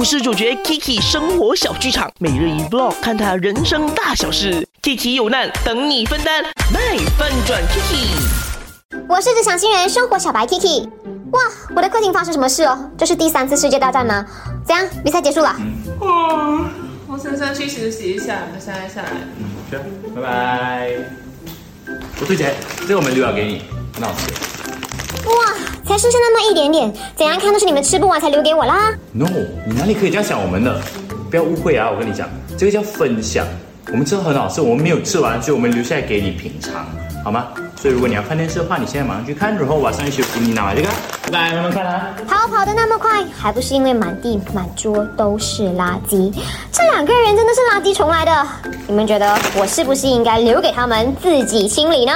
故事主角 Kiki 生活小剧场，每日一 vlog，看他人生大小事。Kiki 有难等你分担，卖翻转 Kiki。我是只小新人生活小白 Kiki。哇，我的客厅发生什么事哦？这是第三次世界大战吗？怎样？比赛结束了？哦，我先上去休息一下，我现在下来。嗯，去啊，拜拜。我对姐，这个我们留了给你，很好吃。哇，才剩下那么一点点，怎样看都是你们吃不完才留给我啦。No，你哪里可以这样想我们的？不要误会啊！我跟你讲，这个叫分享。我们吃的很好吃，我们没有吃完，所以我们留下来给你品尝，好吗？所以如果你要看电视的话，你现在马上去看，然后晚上一起给你拿这个，拜拜，慢慢看啊。逃跑的那么快，还不是因为满地满桌都是垃圾？这两个人真的是垃圾虫来的。你们觉得我是不是应该留给他们自己清理呢？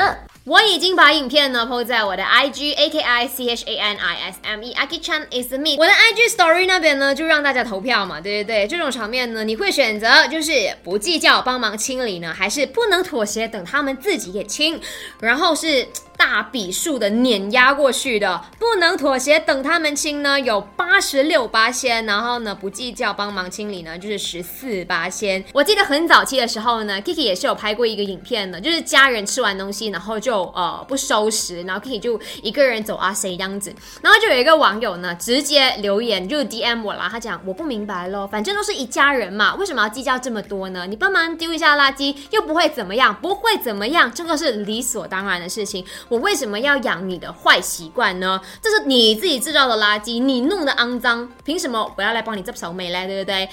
我已经把影片呢 po 在我的 IG A K I C H A N I S M E Aki Chan is me 我的 IG Story 那边呢就让大家投票嘛，对对对，这种场面呢你会选择就是不计较帮忙清理呢，还是不能妥协等他们自己也清，然后是大笔数的碾压过去的，不能妥协等他们清呢有八十六八仙，然后呢不计较帮忙清理呢就是十四八仙。我记得很早期的时候呢，Kiki 也是有拍过一个影片的，就是家人吃完东西然后就呃不收拾，然后 Kiki 就一个人走啊谁这样子，然后就有一个网友呢直接留言就 DM 我啦，他讲我不明白咯，反正都是一家人嘛，为什么要计较这么多呢？你帮忙丢一下垃圾又不会怎么样，不会怎么样，这个是理所当然的事情。我为什么要养你的坏习惯呢？这是你自己制造的垃圾，你弄的肮脏，凭什么我要来帮你执手尾嘞？对不对？